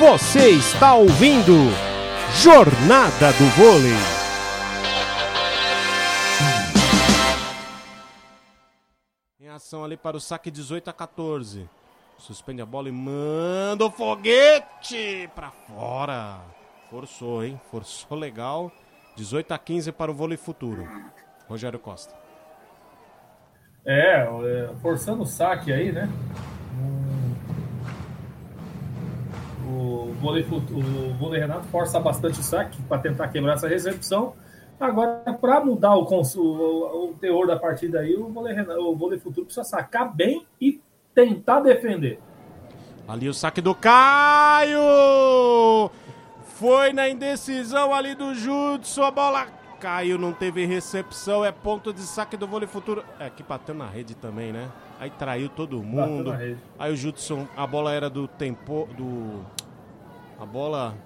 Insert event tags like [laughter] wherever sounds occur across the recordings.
Você está ouvindo Jornada do Vôlei. Em ação ali para o saque 18 a 14. Suspende a bola e manda o foguete para fora. Forçou, hein? Forçou legal. 18 a 15 para o vôlei futuro. Rogério Costa. É, é forçando o saque aí, né? O vôlei, o vôlei Renato força bastante o saque para tentar quebrar essa recepção. Agora, para mudar o, o, o, teor da partida aí, o vôlei, o vôlei futuro precisa sacar bem e tentar defender. Ali o saque do Caio! Foi na indecisão ali do Judson, a bola caiu, não teve recepção, é ponto de saque do vôlei futuro. É, que bateu na rede também, né? Aí traiu todo mundo. Aí o Judson, a bola era do tempo, do... A bola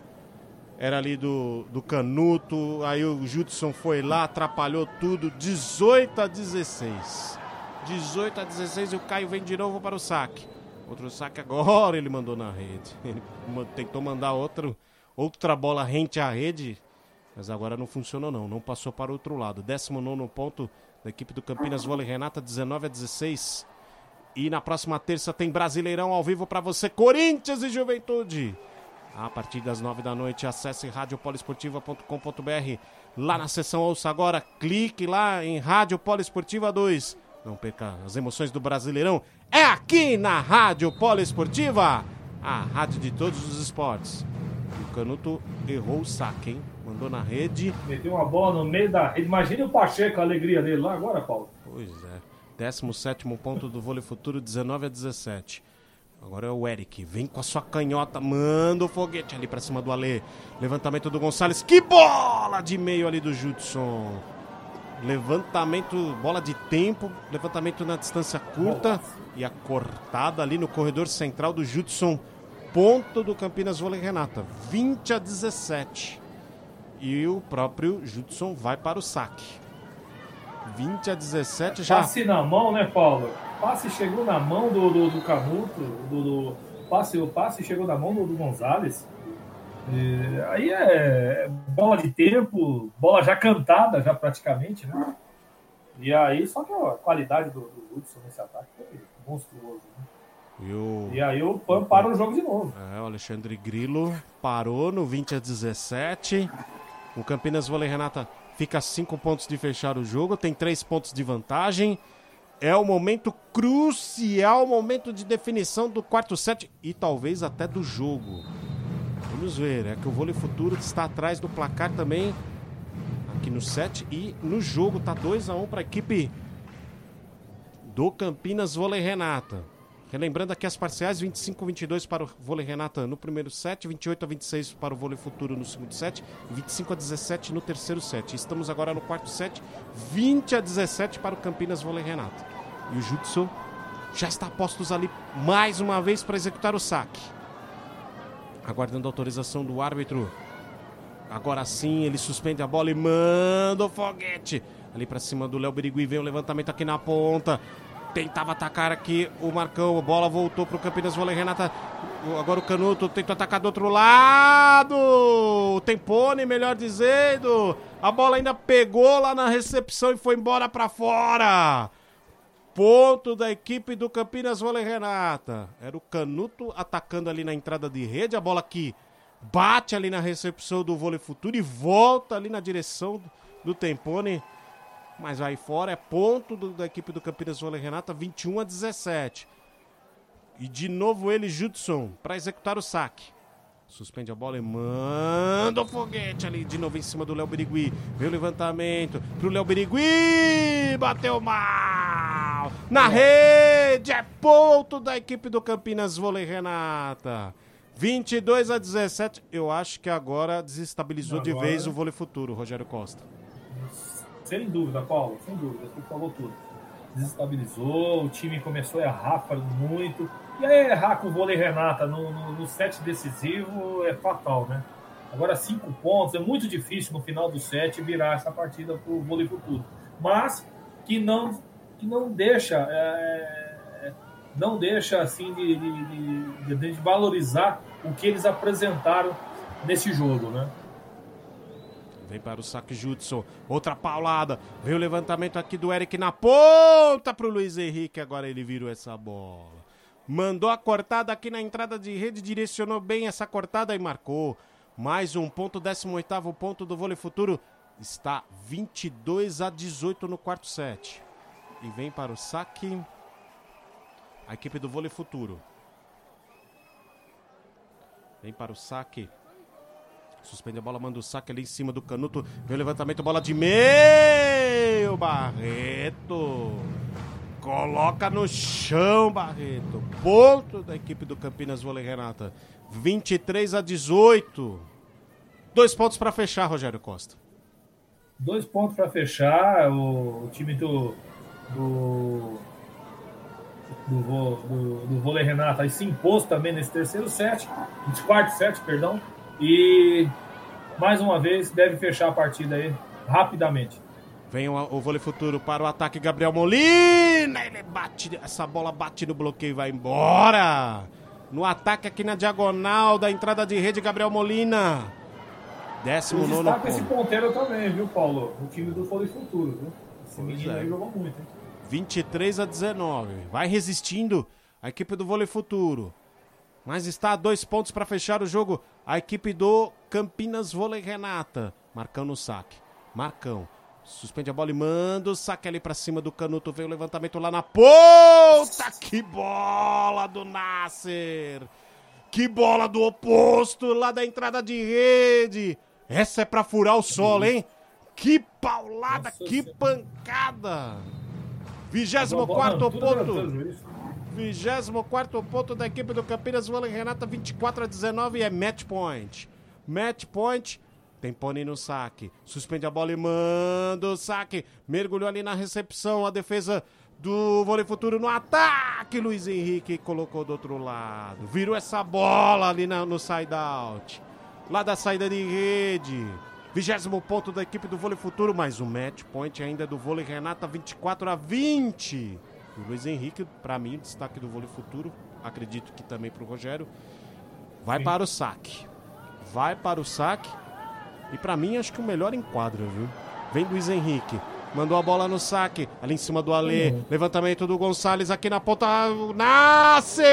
era ali do, do Canuto, aí o Judson foi lá, atrapalhou tudo, 18 a 16. 18 a 16 e o Caio vem de novo para o saque. Outro saque agora ele mandou na rede. [laughs] Ele tentou mandar outro Outra bola rente à rede, mas agora não funcionou não, não passou para o outro lado. 19 ponto da equipe do Campinas Vôlei Renata, 19 a 16. E na próxima terça tem Brasileirão ao vivo para você, Corinthians e Juventude. A partir das 9 da noite, acesse radiopoliesportiva.com.br. Lá na seção Ouça Agora, clique lá em Rádio Poliesportiva 2. Não perca as emoções do Brasileirão. É aqui na Rádio Poliesportiva, a rádio de todos os esportes. Canuto errou o saque, hein? Mandou na rede. Meteu uma bola no meio da rede. Imagina o Pacheco, a alegria dele lá agora, Paulo. Pois é. 17 ponto do vôlei futuro, 19 a 17. Agora é o Eric. Vem com a sua canhota. Manda o foguete ali pra cima do Alê. Levantamento do Gonçalves. Que bola de meio ali do Judson. Levantamento, bola de tempo. Levantamento na distância curta. E a cortada ali no corredor central do Judson ponto do Campinas Vôlei Renata, 20 a 17. E o próprio Judson vai para o saque. 20 a 17 já. Passe na mão, né, Paulo? Passe chegou na mão do, do, do Canuto, do, do, passe, o passe chegou na mão do, do Gonzalez. E, aí é bola de tempo, bola já cantada, já praticamente, né? E aí, só que a qualidade do, do Hudson nesse ataque foi monstruoso, né? E, o... e aí o PAN para o jogo de novo. É, o Alexandre Grilo parou no 20 a 17. O Campinas Vôlei Renata fica a 5 pontos de fechar o jogo, tem 3 pontos de vantagem. É o momento crucial, o momento de definição do quarto set e talvez até do jogo. Vamos ver, é que o vôlei futuro está atrás do placar também aqui no set e no jogo tá 2 a 1 um para a equipe do Campinas Vôlei Renata. Relembrando aqui as parciais, 25 a 22 para o vôlei Renata no primeiro set, 28 a 26 para o vôlei Futuro no segundo set e 25 a 17 no terceiro set. Estamos agora no quarto set, 20 a 17 para o Campinas Vôlei Renata. E o Jutsu já está postos ali mais uma vez para executar o saque. Aguardando a autorização do árbitro. Agora sim, ele suspende a bola e manda o foguete. Ali para cima do Léo Birigui vem o levantamento aqui na ponta. Tentava atacar aqui o Marcão. A bola voltou para o Campinas Vôlei. Renata. Agora o Canuto tenta atacar do outro lado. O Tempone, melhor dizendo. A bola ainda pegou lá na recepção e foi embora para fora. Ponto da equipe do Campinas Vôlei Renata. Era o Canuto atacando ali na entrada de rede. A bola aqui bate ali na recepção do vôlei futuro e volta ali na direção do Tempone mas vai fora, é ponto do, da equipe do Campinas Vôlei Renata, 21 a 17. E de novo ele, Judson, para executar o saque. Suspende a bola e manda o foguete ali de novo em cima do Léo Birigui. Vem o levantamento pro Léo Birigui. Bateu mal. Na rede. É ponto da equipe do Campinas Vôlei Renata. 22 a 17. Eu acho que agora desestabilizou agora... de vez o vôlei futuro, Rogério Costa. Sem dúvida, Paulo, sem dúvida, você falou tudo. Desestabilizou, o time começou a errar muito. E aí errar com o vôlei Renata no, no, no set decisivo é fatal, né? Agora cinco pontos, é muito difícil no final do set virar essa partida para o vôlei futuro. Mas que não, que não deixa, é, é não deixa assim de, de, de, de valorizar o que eles apresentaram nesse jogo, né? Vem para o saque Judson. Outra paulada. Veio o levantamento aqui do Eric na ponta para o Luiz Henrique. Agora ele virou essa bola. Mandou a cortada aqui na entrada de rede. Direcionou bem essa cortada e marcou. Mais um ponto, 18 ponto do vôlei futuro. Está 22 a 18 no quarto set. E vem para o saque a equipe do vôlei futuro. Vem para o saque Suspende a bola, manda o saque ali em cima do Canuto. Vem o levantamento, bola de meio. Barreto. Coloca no chão, Barreto. Ponto da equipe do Campinas Vôlei Renata. 23 a 18. Dois pontos para fechar, Rogério Costa. Dois pontos para fechar. O, o, time do. do do, do, do vôlei Renata se impôs também nesse terceiro set, quarto set, perdão, e mais uma vez deve fechar a partida aí rapidamente. Vem o, o vôlei futuro para o ataque Gabriel Molina. Ele bate, essa bola bate no bloqueio e vai embora. No ataque aqui na diagonal da entrada de rede Gabriel Molina. Décimo nono. Destaca esse ponteiro também, viu, Paulo? O time do vôlei futuro, viu? Esse pois menino é. aí jogou muito, hein? 23 a 19. Vai resistindo a equipe do vôlei futuro. Mas está a dois pontos para fechar o jogo. A equipe do Campinas Vôlei Renata. Marcão no saque. Marcão. Suspende a bola e manda o saque ali para cima do Canuto. Veio o levantamento lá na ponta. Que bola do Nasser. Que bola do oposto lá da entrada de rede. Essa é para furar o solo, hein? Que paulada, Nossa, que pancada. 24 ponto. 24 ponto da equipe do Campinas Vôlei Renata, 24 a 19 é match point. Match point. Tem Pony no saque. Suspende a bola e manda o saque. Mergulhou ali na recepção. A defesa do Vôlei Futuro no ataque. Luiz Henrique colocou do outro lado. Virou essa bola ali na, no side out. Lá da saída de rede. Vigésimo ponto da equipe do Vôlei Futuro. Mais um match point ainda do Vôlei Renata, 24 a 20. O Luiz Henrique, para mim, destaque do vôlei futuro, acredito que também para o Rogério, vai Sim. para o saque. Vai para o saque. E para mim, acho que o melhor enquadra, viu? Vem Luiz Henrique. Mandou a bola no saque, ali em cima do Alê. Uhum. Levantamento do Gonçalves aqui na ponta. Nascer!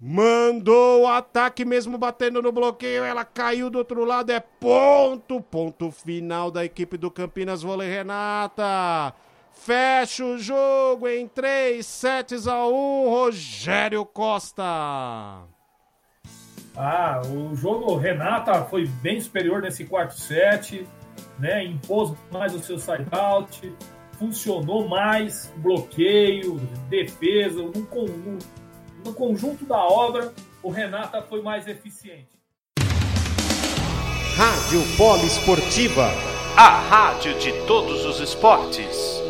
Mandou o ataque mesmo batendo no bloqueio. Ela caiu do outro lado. É ponto. Ponto final da equipe do Campinas Vôlei Renata. Fecha o jogo em 3 sets a 1, Rogério Costa. Ah, o jogo Renata foi bem superior nesse quarto set, né? Impôs mais o seu side out, funcionou mais, bloqueio, defesa, no, no, no conjunto da obra, o Renata foi mais eficiente. Rádio Polo Esportiva, a rádio de todos os esportes.